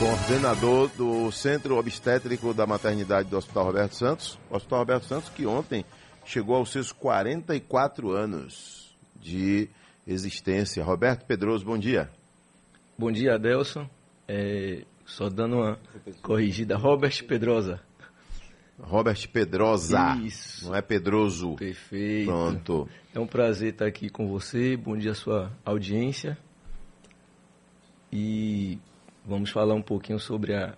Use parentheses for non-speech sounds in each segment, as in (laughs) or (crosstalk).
coordenador do Centro Obstétrico da Maternidade do Hospital Roberto Santos. O Hospital Roberto Santos que ontem chegou aos seus 44 anos de existência. Roberto Pedroso, bom dia. Bom dia, Adelson. É, só dando uma corrigida. Robert Pedrosa. Robert Pedrosa. Isso. Não é Pedroso. Perfeito. Pronto. É um prazer estar aqui com você. Bom dia, sua audiência. E vamos falar um pouquinho sobre a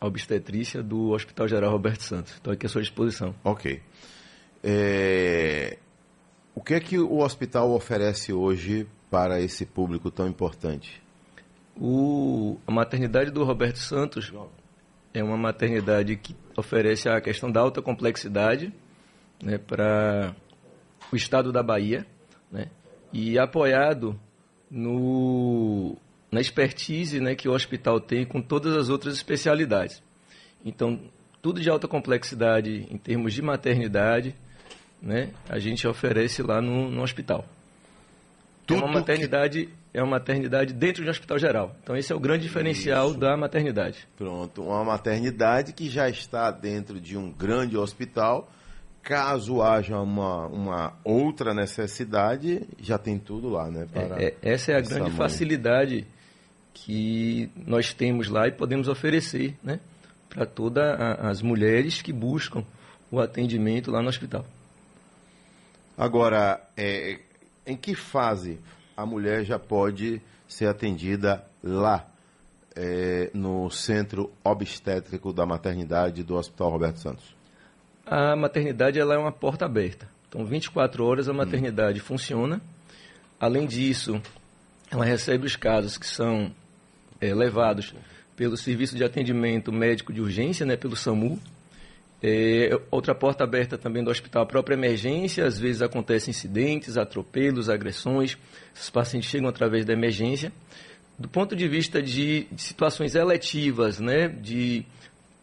obstetrícia do Hospital Geral Roberto Santos. Estou aqui à sua disposição. Ok. É, O que é que o hospital oferece hoje para esse público tão importante? O, a maternidade do Roberto Santos é uma maternidade que oferece a questão da alta complexidade né, para o estado da Bahia né, e apoiado no, na expertise né, que o hospital tem com todas as outras especialidades. Então, tudo de alta complexidade em termos de maternidade, né, a gente oferece lá no, no hospital. É Tudo uma que- maternidade é uma maternidade dentro de um hospital geral. Então esse é o grande diferencial da maternidade. Pronto, uma maternidade que já está dentro de um grande hospital. Caso haja uma, uma outra necessidade, já tem tudo lá, né? para É, é, essa é a essa grande mãe. facilidade que nós temos lá e podemos oferecer, né, para todas as mulheres que buscam o atendimento lá no hospital. Agora, é, em que fase a mulher já pode ser atendida lá, é, no centro obstétrico da maternidade do Hospital Roberto Santos? A maternidade ela é uma porta aberta. Então, 24 horas a maternidade funciona. Além disso, ela recebe os casos que são eh, levados pelo Serviço de Atendimento Médico de Urgência, né, pelo SAMU. Eh, outra porta aberta também do hospital, a própria emergência. Às vezes acontecem incidentes, atropelos, agressões. Esses pacientes chegam através da emergência. Do ponto de vista de, de situações eletivas, né, de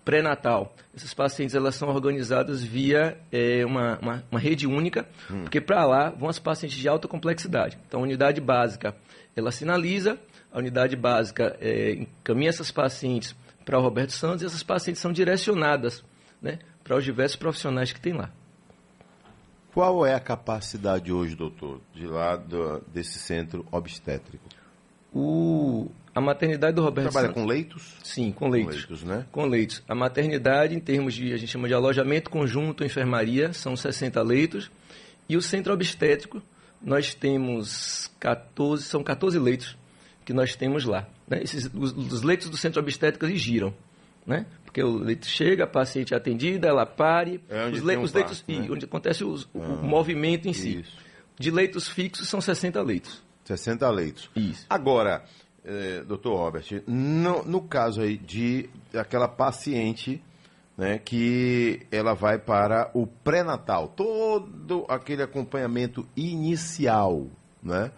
pré-natal. Essas pacientes elas são organizadas via eh, uma, uma, uma rede única, porque para lá vão as pacientes de alta complexidade. Então, a unidade básica, ela sinaliza, a unidade básica eh, encaminha essas pacientes para o Roberto Santos e essas pacientes são direcionadas né, para os diversos profissionais que tem lá. Qual é a capacidade hoje, doutor, de lá do- desse centro obstétrico? O, a maternidade do Roberto Trabalha Santos... com leitos? Sim, com leitos. leitos, né? Com leitos. A maternidade, em termos de, a gente chama de alojamento conjunto, enfermaria, são 60 leitos. E o centro obstétrico, nós temos 14, são 14 leitos que nós temos lá. Né? Esses, os, os leitos do centro obstétrico eles giram. Né? Porque o leito chega, a paciente é atendida, ela pare. É onde os, um os leitos, parto, né? e onde acontece os- o, o movimento em si. Isso. De leitos fixos são 60 leitos. 60 leitos. Isso. Agora, eh, doutor Robert, no, no caso aí de aquela paciente né, que ela vai para o pré-natal, todo aquele acompanhamento inicial, né?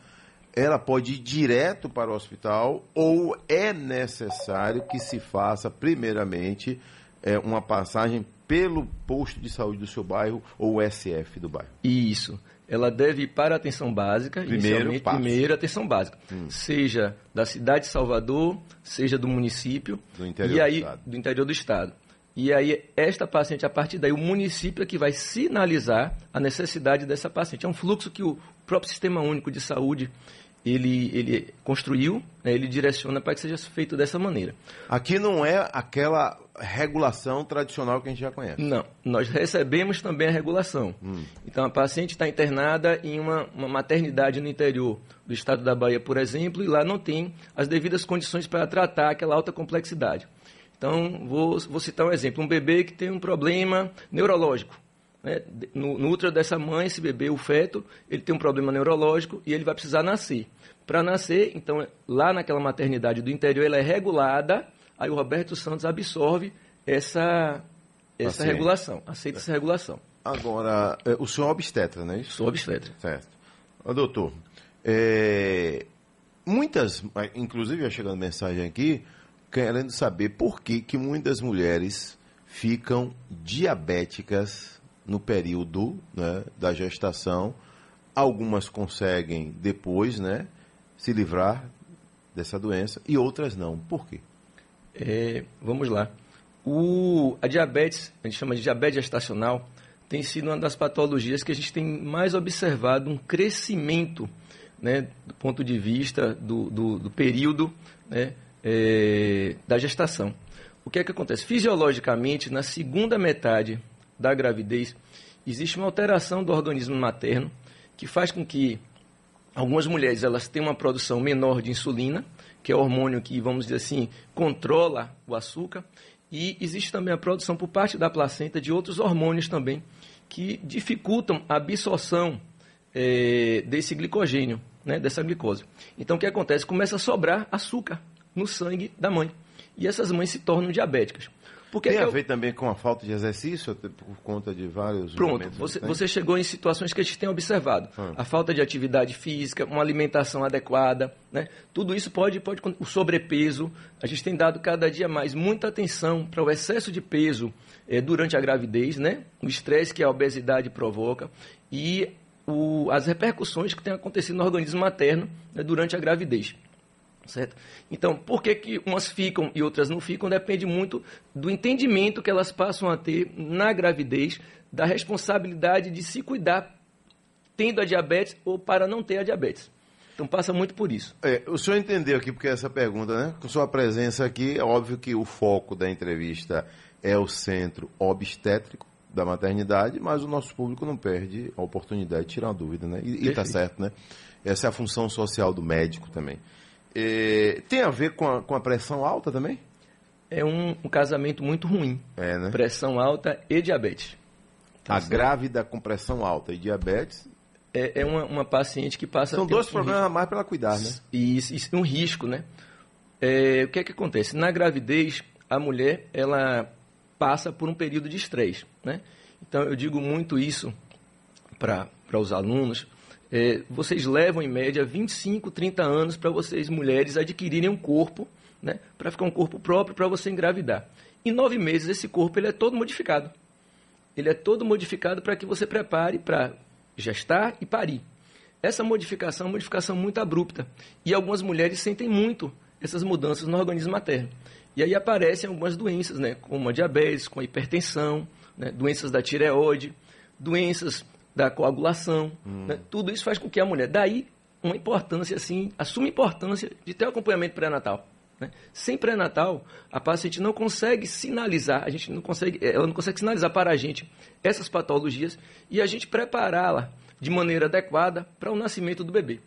Ela pode ir direto para o hospital ou é necessário que se faça, primeiramente, eh, uma passagem pelo posto de saúde do seu bairro ou SF do bairro? Isso. Ela deve ir para a atenção básica, Primeiro passo. Hum. primeiro atenção básica. Seja da cidade de Salvador, seja do município. Do e do aí, estado. do interior do estado. E aí, esta paciente, a partir daí, o município é que vai sinalizar a necessidade dessa paciente. É um fluxo que o próprio Sistema Único de Saúde ele, ele construiu, né, ele direciona para que seja feito dessa maneira. Aqui não é aquela regulação tradicional que a gente já conhece. Não, nós recebemos também a regulação. Então, a paciente está internada em uma, uma maternidade no interior do estado da Bahia, por exemplo, e lá não tem as devidas condições para tratar aquela alta complexidade. Então, vou, vou citar um exemplo: um bebê que tem um problema neurológico. né? No, no útero dessa mãe, esse bebê, o feto, ele tem um problema neurológico e ele vai precisar nascer. Para nascer, então, lá naquela maternidade do interior, ela é regulada, aí o Roberto Santos absorve essa, essa Paciente. regulação, aceita essa regulação. Agora, é, o senhor é obstetra, não é isso? Sou obstetra. Certo. Doutor, é, muitas, inclusive já chegando mensagem aqui, querendo saber por que, que muitas mulheres ficam diabéticas no período né, da gestação. Algumas conseguem depois né, se livrar dessa doença e outras não. Por quê? É, vamos lá. O, a diabetes, a gente chama de diabetes gestacional, tem sido uma das patologias que a gente tem mais observado um crescimento né, do ponto de vista do, do, do período né, é, da gestação. O que é que acontece? Fisiologicamente, na segunda metade da gravidez, existe uma alteração do organismo materno que faz com que algumas mulheres elas tenham uma produção menor de insulina, que é o hormônio que, vamos dizer assim, controla o açúcar, e existe também a produção por parte da placenta de outros hormônios também, que dificultam a absorção é, desse glicogênio, né, dessa glicose. Então, o que acontece? Começa a sobrar açúcar no sangue da mãe. E essas mães se tornam diabéticas. Porque Tem a ver também com a falta de exercício, por conta de vários Pronto, você, você chegou em situações que a gente tem observado. Ah. A falta de atividade física, uma alimentação adequada, né? tudo isso pode, pode... O sobrepeso, a gente tem dado cada dia mais muita atenção para o excesso de peso eh, durante a gravidez, né? o estresse que a obesidade provoca e o, as repercussões que têm acontecido no organismo materno né, durante a gravidez. Certo? Então, por que, que umas ficam e outras não ficam? Depende muito do entendimento que elas passam a ter na gravidez, da responsabilidade de se cuidar tendo a diabetes ou para não ter a diabetes. Então passa muito por isso. É, o senhor entendeu aqui porque essa pergunta, né? Com sua presença aqui, é óbvio que o foco da entrevista é o centro obstétrico da maternidade, mas o nosso público não perde a oportunidade de tirar uma dúvida, né? E, está certo, né? Essa é a função social do médico também. É, tem a ver com a, com a pressão alta também? É um, um casamento muito ruim. É, né? Pressão alta e diabetes. Tá a grávida com pressão alta e diabetes. É, é uma, uma paciente que passa. São dois um problemas a mais para ela cuidar, né? Isso, isso um risco, né? É, o que é que acontece? Na gravidez, a mulher ela passa por um período de estresse, né? Então eu digo muito isso para os alunos é, vocês levam, em média, 25, 30 anos para vocês, mulheres, adquirirem um corpo, né, para ficar um corpo próprio para você engravidar. Em nove meses, esse corpo ele é todo modificado. Ele é todo modificado para que você prepare para gestar e parir. Essa modificação é uma modificação muito abrupta. E algumas mulheres sentem muito essas mudanças no organismo materno. E aí aparecem algumas doenças, né, como a diabetes, com a hipertensão, né, doenças da tireoide, doenças da coagulação. Hum. Né? Tudo isso faz com que a mulher, daí uma importância assim, a suma importância de ter o acompanhamento pré-natal. Né? Sem pré-natal, a paciente não consegue sinalizar, a gente não consegue, ela não consegue sinalizar para a gente essas patologias e a gente prepará-la de maneira adequada para o nascimento do bebê.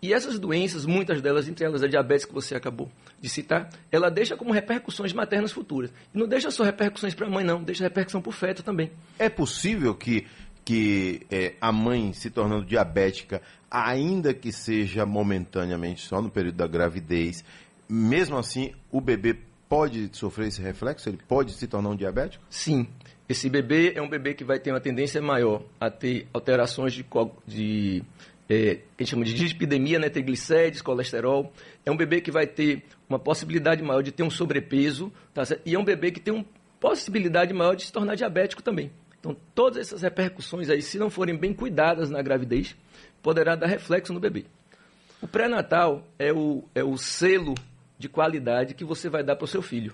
E essas doenças, muitas delas, entre elas a diabetes que você acabou de citar, ela deixa como repercussões maternas futuras. E não deixa só repercussões para a mãe, não, deixa repercussão para o feto também. É possível que que é, a mãe se tornando diabética, ainda que seja momentaneamente só no período da gravidez, mesmo assim o bebê pode sofrer esse reflexo? Ele pode se tornar um diabético? Sim. Esse bebê é um bebê que vai ter uma tendência maior a ter alterações de, de é, que a gente chama de dislipidemia, né, triglicérides, colesterol. É um bebê que vai ter uma possibilidade maior de ter um sobrepeso, tá e é um bebê que tem uma possibilidade maior de se tornar diabético também. Então, todas essas repercussões aí, se não forem bem cuidadas na gravidez, poderá dar reflexo no bebê. O pré-natal é o, é o selo de qualidade que você vai dar para o seu filho.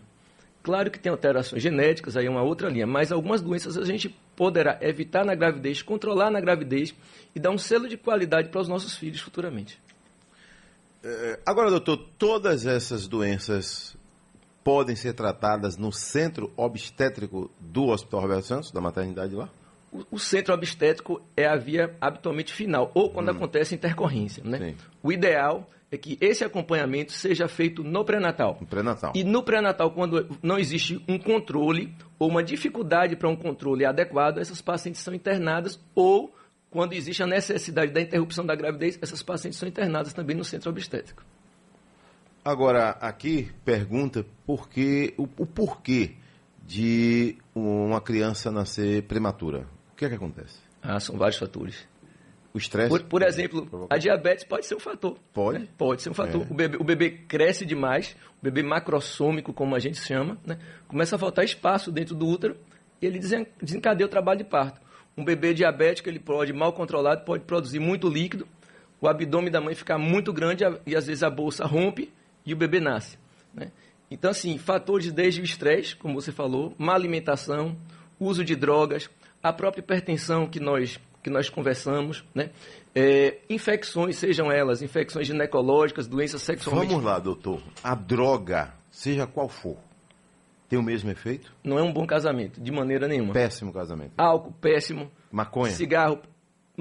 Claro que tem alterações genéticas, aí é uma outra linha, mas algumas doenças a gente poderá evitar na gravidez, controlar na gravidez e dar um selo de qualidade para os nossos filhos futuramente. É, agora, doutor, todas essas doenças podem ser tratadas no centro obstétrico do Hospital Roberto Santos, da maternidade lá? O, o centro obstétrico é a via habitualmente final, ou quando hum. acontece intercorrência. Né? O ideal é que esse acompanhamento seja feito no pré-natal. Pré-natal. E no pré-natal, quando não existe um controle ou uma dificuldade para um controle adequado, essas pacientes são internadas ou quando existe a necessidade da interrupção da gravidez, essas pacientes são internadas também no centro obstétrico. Agora, aqui pergunta por que, o, o porquê de uma criança nascer prematura. O que é que acontece? Ah, são vários fatores. O estresse? Por, por exemplo, a diabetes pode ser um fator. Pode? Né? Pode ser um fator. É. O, bebê, o bebê cresce demais, o bebê macrossômico, como a gente chama, né? começa a faltar espaço dentro do útero e ele desencadeia o trabalho de parto. Um bebê diabético, ele pode, mal controlado, pode produzir muito líquido, o abdômen da mãe ficar muito grande e às vezes a bolsa rompe e o bebê nasce. Né? Então, assim, fatores desde o estresse, como você falou, má alimentação, uso de drogas, a própria hipertensão que nós, que nós conversamos, né? É, infecções, sejam elas infecções ginecológicas, doenças sexualmente... Vamos lá, doutor. A droga, seja qual for, tem o mesmo efeito? Não é um bom casamento, de maneira nenhuma. Péssimo casamento. Álcool, péssimo. Maconha? Cigarro,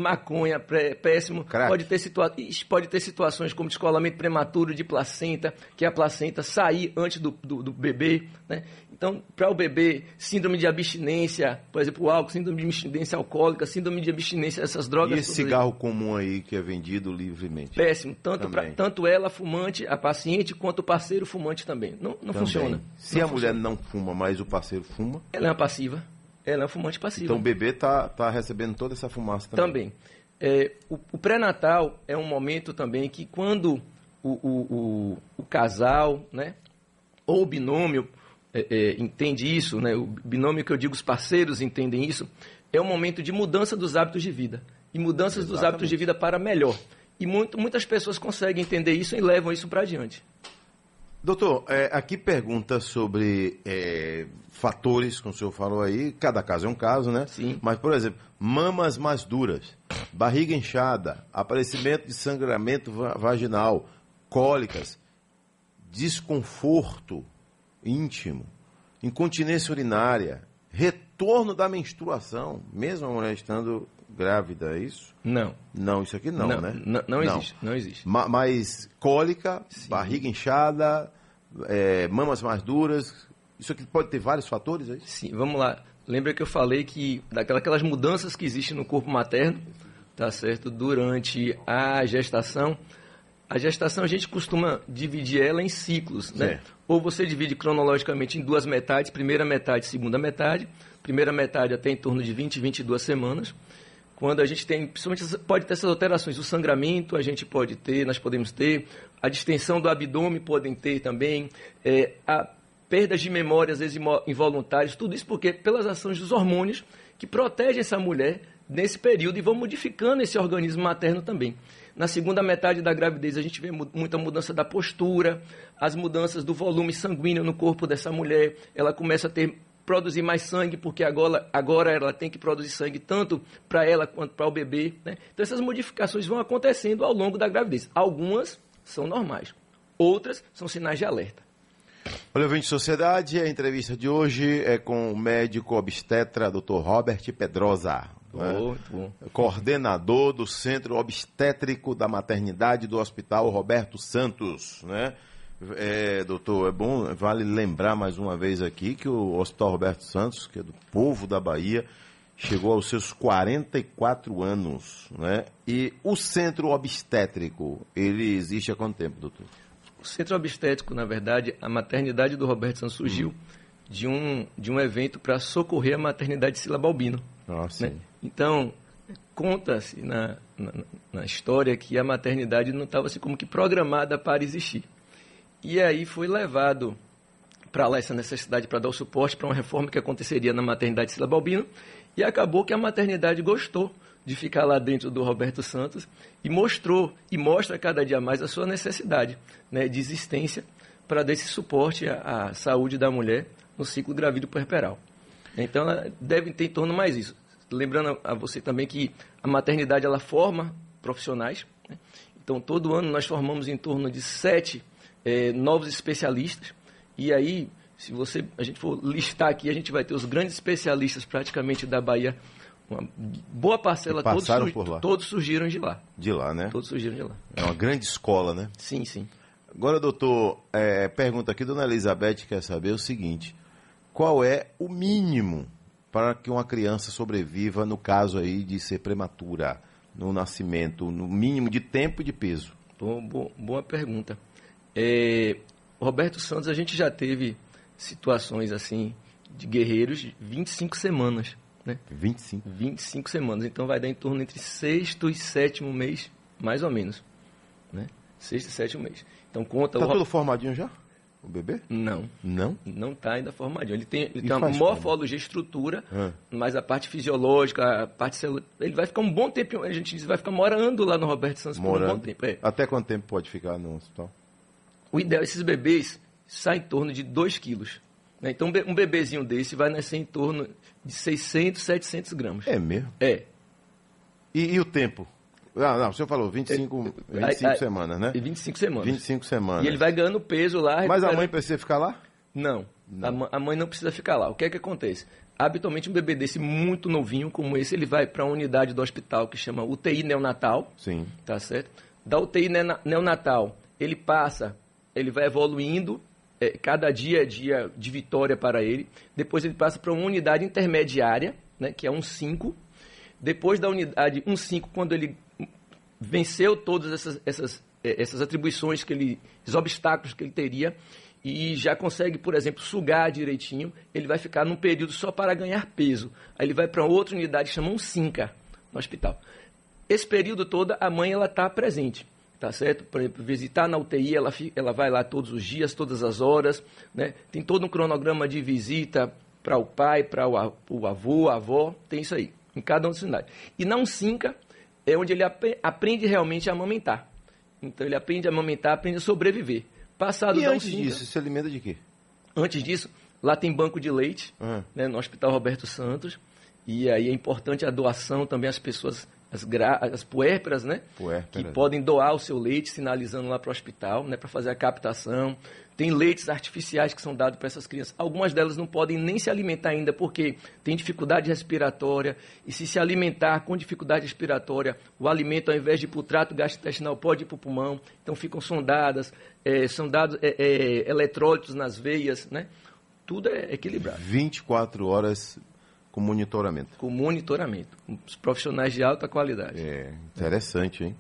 maconha, péssimo. Pode ter, situa pode ter situações como descolamento prematuro de placenta, que a placenta sair antes do, do, do bebê. Né? Então, para o bebê, síndrome de abstinência, por exemplo, o álcool, síndrome de abstinência alcoólica, síndrome de abstinência dessas drogas. E esse cigarro comum aí que é vendido livremente? Péssimo. Tanto, pra, tanto ela, fumante, a paciente, quanto o parceiro fumante também. Não, não também. funciona. Se não a funciona. mulher não fuma, mas o parceiro fuma? Ela é uma passiva. Ela é um fumante passivo. Então o bebê está tá recebendo toda essa fumaça também. Também. É, o, o pré-natal é um momento também que quando o, o, o, casal, né, ou o binômio é, é, entende isso, né, o binômio que eu digo, os parceiros entendem isso, é um momento de mudança dos hábitos de vida. E mudanças Exatamente. dos hábitos de vida para melhor. E muito, muitas pessoas conseguem entender isso e levam isso para adiante. Doutor, é, aqui pergunta sobre é, fatores, como o senhor falou aí, cada caso é um caso, né? Sim. Mas, por exemplo, mamas mais duras, barriga inchada, aparecimento de sangramento vaginal, cólicas, desconforto íntimo, incontinência urinária, retorno da menstruação, mesmo a mulher estando grávida, é isso? Não. Não, isso aqui não, não né? Não, não, existe, não existe. Ma mas cólica, Sim. barriga inchada, é, mamas mais duras, isso aqui pode ter vários fatores, é isso? Sim, vamos lá. Lembra que eu falei que daquelas mudanças que existem no corpo materno, tá certo? Durante a gestação, a gestação a gente costuma dividir ela em ciclos, né? Certo. Ou você divide cronologicamente em duas metades, primeira metade, segunda metade. Primeira metade até em torno de 20, 22 semanas. Quando a gente tem, principalmente pode ter essas alterações, o sangramento a gente pode ter, nós podemos ter, a distensão do abdômen podem ter também, é, a perdas de memória, às vezes involuntárias, tudo isso porque pelas ações dos hormônios que protegem essa mulher nesse período e vão modificando esse organismo materno também. Na segunda metade da gravidez, a gente vê muita mudança da postura, as mudanças do volume sanguíneo no corpo dessa mulher. Ela começa a ter produzir mais sangue, porque agora, agora ela tem que produzir sangue tanto para ela quanto para o bebê. Né? Então, essas modificações vão acontecendo ao longo da gravidez. Algumas são normais, outras são sinais de alerta. Olha, ouvinte de sociedade, a entrevista de hoje é com o médico obstetra Dr. Robert Pedrosa. Né? Coordenador do Centro Obstétrico da Maternidade do Hospital Roberto Santos, né? É, doutor, é bom, vale lembrar mais uma vez aqui que o Hospital Roberto Santos, que é do povo da Bahia, chegou aos seus 44 anos, né? E o centro obstétrico, ele existe há quanto tempo, doutor? O centro obstétrico, na verdade, a maternidade do Roberto Santos surgiu hum. de, um, de um evento para socorrer a maternidade de Sila Balbino. Ah, né? Então, conta-se na, na, na, história que a maternidade não estava assim como que programada para existir. E aí foi levado para lá essa necessidade para dar o suporte para uma reforma que aconteceria na maternidade de Sila Balbino. E acabou que a maternidade gostou de ficar lá dentro do Roberto Santos e mostrou e mostra cada dia mais a sua necessidade né, de existência para dar esse suporte à, à, saúde da mulher no ciclo gravído puerperal. Então, ela deve ter em torno mais isso. Lembrando a você também que a maternidade ela forma profissionais. Né? Então, todo ano nós formamos em torno de sete é, novos especialistas. E aí, se você a gente for listar aqui, a gente vai ter os grandes especialistas praticamente da Bahia uma boa parcela, todos, todos surgiram de lá. De lá, né? Todos surgiram de lá. É uma grande escola, né? Sim, sim. Agora, doutor, é, pergunta aqui, dona Elizabeth quer saber o seguinte: qual é o mínimo para que uma criança sobreviva no caso aí de ser prematura, no nascimento, no mínimo de tempo e de peso? Boa, boa pergunta. É, Roberto Santos, a gente já teve situações assim de guerreiros de 25 semanas. Né? 25? 25 semanas. Então vai dar em torno entre sexto e sétimo mês, mais ou menos. Né? Sexto e sétimo mês. Então conta. Tá o... tudo formadinho já? O bebê? Não. Não? Não está ainda formadinho. Ele tem, ele tem uma morfologia, estrutura, ah. mas a parte fisiológica, a parte celular, ele vai ficar um bom tempo, a gente diz, vai ficar morando lá no Roberto Santos morando. por um bom tempo. É. Até quanto tempo pode ficar no hospital? O ideal, esses bebês, sai em torno de 2 quilos. Né? Então, um bebezinho desse vai nascer em torno de 600, 700 gramas. É mesmo? É. E, e o tempo? Ah, não, o senhor falou 25, 25 é, semanas, né? 25 semanas. 25 semanas. E ele vai ganhando peso lá. Mas a mãe precisa ficar lá? Não, não. A, mãe não precisa ficar lá. O que é que acontece? Habitualmente um bebê desse muito novinho como esse, ele vai para uma unidade do hospital que chama UTI neonatal. Sim. Tá certo? Da UTI neonatal, ele passa, ele vai evoluindo, é, cada dia é dia de vitória para ele. Depois ele passa para uma unidade intermediária, né, que é um 5. Depois da unidade 1.5, quando ele venceu todas essas, essas, é, essas atribuições, que ele, os obstáculos que ele teria, e já consegue, por exemplo, sugar direitinho, ele vai ficar num período só para ganhar peso. Aí ele vai para outra unidade que um SINCA no hospital. Esse período todo, a mãe ela está presente, tá certo? Por exemplo, visitar na UTI, ela, ela vai lá todos os dias, todas as horas, né? Tem todo um cronograma de visita para o pai, para o, o avô, a avó, tem isso aí, em cada uma das unidades. E na UNCINCA é onde ele ap aprende realmente a amamentar. Então ele aprende a amamentar, aprende a sobreviver. Passado e antes disso, se alimenta de quê? Antes disso, lá tem banco de leite, uhum. né, no Hospital Roberto Santos. E aí é importante a doação também às pessoas, as, gra... as puérperas, né? Puérpera. Que podem doar o seu leite, sinalizando lá para o hospital, né? Para fazer a captação. Tem leites artificiais que são dados para essas crianças. Algumas delas não podem nem se alimentar ainda porque tem dificuldade respiratória. E se se alimentar com dificuldade respiratória, o alimento, ao invés de ir para o trato gastrointestinal, pode ir para o pulmão. Então ficam sondadas, é, são dados é, é, eletrólitos nas veias, né? Tudo é equilibrado. 24 horas com monitoramento. Com monitoramento. Com os profissionais de alta qualidade. É, interessante, hein?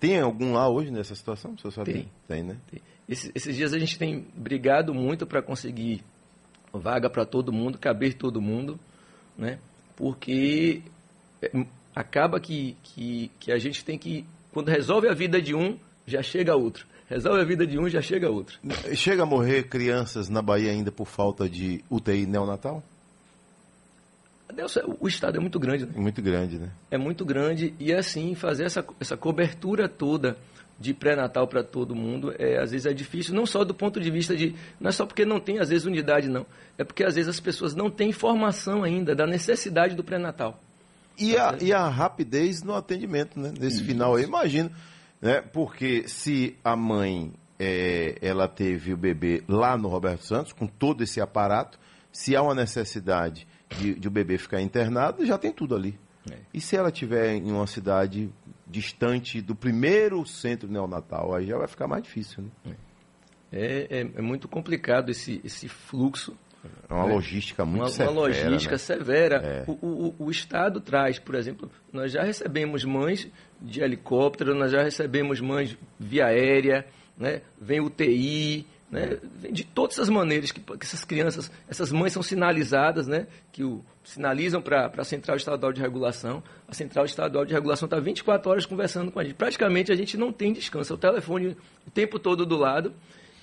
Tem algum lá hoje nessa situação? Você sabe? Tem. Tem, né? Tem. Esses, esses dias a gente tem brigado muito para conseguir vaga para todo mundo, caber todo mundo, né? Porque é, acaba que, que, que a gente tem que, quando resolve a vida de um, já chega outro. Resolve a vida de um, já chega outro. Chega a morrer crianças na Bahia ainda por falta de UTI neonatal? O estado é muito grande, né? Muito grande, né? É muito grande e assim fazer essa, essa cobertura toda de pré-natal para todo mundo, é, às vezes é difícil, não só do ponto de vista de. Não é só porque não tem, às vezes, unidade, não. É porque, às vezes, as pessoas não têm informação ainda da necessidade do pré-natal. E, a, e a rapidez no atendimento, né? Nesse Isso. final aí, imagino. Né? Porque se a mãe é, ela teve o bebê lá no Roberto Santos, com todo esse aparato, se há uma necessidade de, de o bebê ficar internado, já tem tudo ali. É. E se ela tiver em uma cidade distante do primeiro centro neonatal, aí já vai ficar mais difícil. Né? É, é, é muito complicado esse, esse fluxo. É uma né? logística muito uma, severa. Uma logística né? severa. É. O, o, o, Estado traz, por exemplo, nós já recebemos mães de helicóptero, nós já recebemos mães via aérea, né? vem UTI, né? De todas as maneiras que, que, essas crianças, essas mães são sinalizadas, né? que o, sinalizam para a Central Estadual de Regulação. A Central Estadual de Regulação está 24 horas conversando com a gente. Praticamente a gente não tem descanso. É o telefone o tempo todo do lado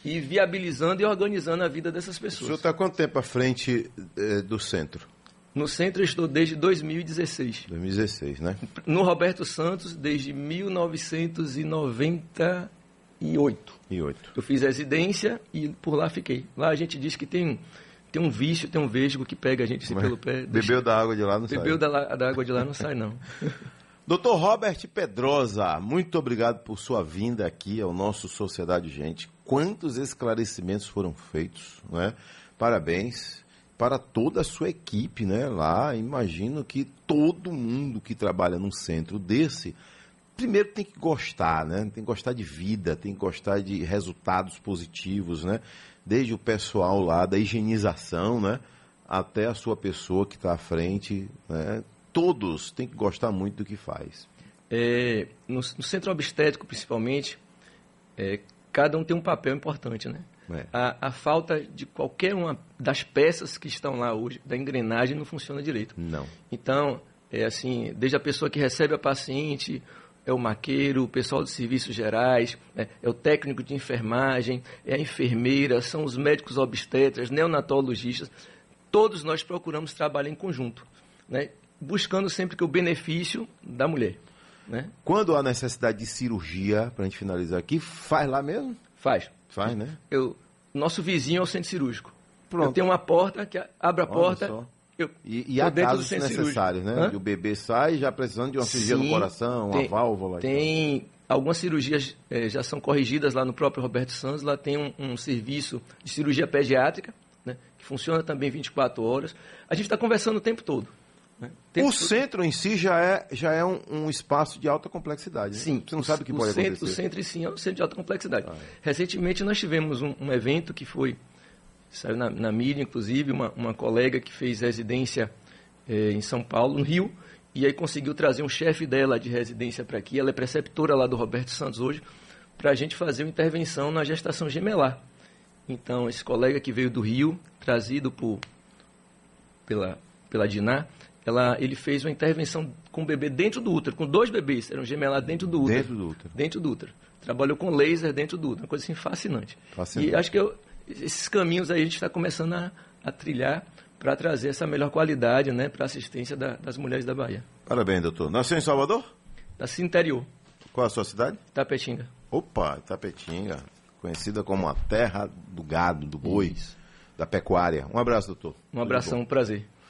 e viabilizando e organizando a vida dessas pessoas. O senhor está quanto tempo à frente eh, do centro? No centro eu estou desde 2016. 2016, né? No Roberto Santos desde 1990 e oito. E oito. Eu fiz residência e por lá fiquei. Lá a gente diz que tem, tem um vício, tem um vesgo que pega a gente assim, pelo pé. Bebeu deixa... da água de lá não Bebeu sai. Bebeu da, da água de lá não sai, não. (laughs) Doutor Robert Pedrosa, muito obrigado por sua vinda aqui ao nosso Sociedade Gente. Quantos esclarecimentos foram feitos, né? Parabéns para toda a sua equipe, né? Lá, imagino que todo mundo que trabalha num centro desse primeiro tem que gostar, né? Tem que gostar de vida, tem que gostar de resultados positivos, né? Desde o pessoal lá da higienização, né? Até a sua pessoa que está à frente, né? Todos têm que gostar muito do que faz. É, no, no, centro obstétrico, principalmente, é, cada um tem um papel importante, né? É. A, a, falta de qualquer uma das peças que estão lá hoje, da engrenagem, não funciona direito. Não. Então, é assim, desde a pessoa que recebe a paciente, é o maqueiro, o pessoal de serviços gerais, é, é, o técnico de enfermagem, é a enfermeira, são os médicos obstetras, neonatologistas. Todos nós procuramos trabalhar em conjunto, né? buscando sempre que o benefício da mulher. Né? Quando há necessidade de cirurgia, para a gente finalizar aqui, faz lá mesmo? Faz. Faz, né? Eu, nosso vizinho é o centro cirúrgico. Pronto. Eu tenho uma porta que abre a Olha porta. Só. E, e há casos necessários, né? Hã? o bebê sai já precisando de uma cirurgia Sim, no coração, tem, uma válvula. Tem algumas cirurgias eh, já são corrigidas lá no próprio Roberto Santos. Lá tem um, um serviço de cirurgia pediátrica, né? que funciona também 24 horas. A gente está conversando o tempo todo. Né? Tempo o todo. centro em si já é, já é um, um espaço de alta complexidade. Né? Sim. Você não sabe o que o pode centro, acontecer. O centro em si é um centro de alta complexidade. Ah, é. Recentemente nós tivemos um, um evento que foi saiu na, na mídia, inclusive, uma, uma colega que fez residência é, em São Paulo, no Rio, e aí conseguiu trazer um chefe dela de residência para aqui, ela é preceptora lá do Roberto Santos hoje, para a gente fazer uma intervenção na gestação gemelar. Então, esse colega que veio do Rio, trazido por, pela, pela Diná, ela, ele fez uma intervenção com o bebê dentro do útero, com dois bebês, eram gemelados dentro do útero. Dentro do útero. Dentro do útero. Trabalhou com laser dentro do útero, uma coisa assim fascinante. fascinante. E acho que eu, esses caminhos aí a gente está começando a, a trilhar para trazer essa melhor qualidade né, para a assistência da, das mulheres da Bahia. Parabéns, doutor. Nasceu em Salvador? Nasci interior. Qual a sua cidade? Tapetinga. Opa, Tapetinga. Conhecida como a terra do gado, do boi, Isso. da pecuária. Um abraço, doutor. Um abração, um prazer.